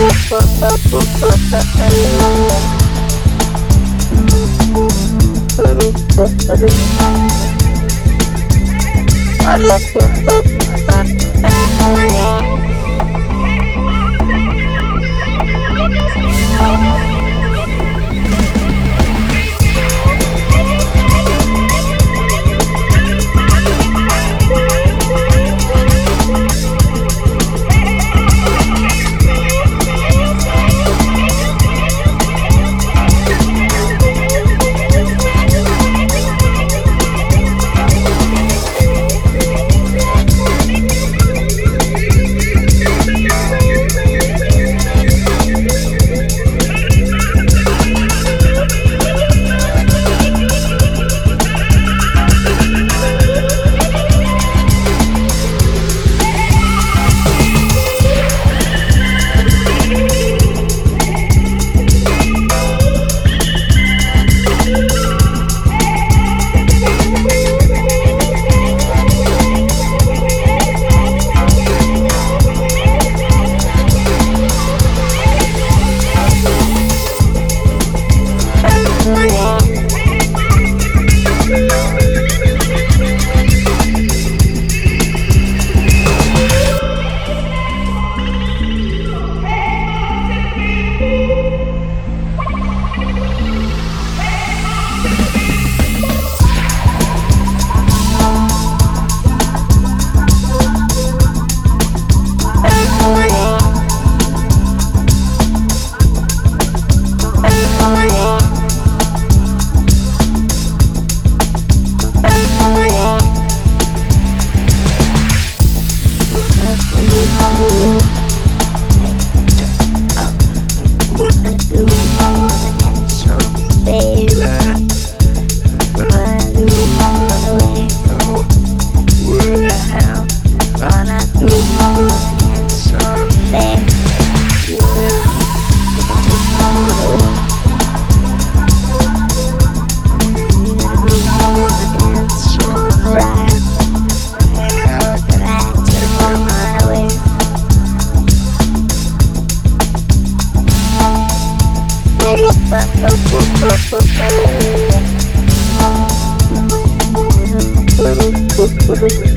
I love Thank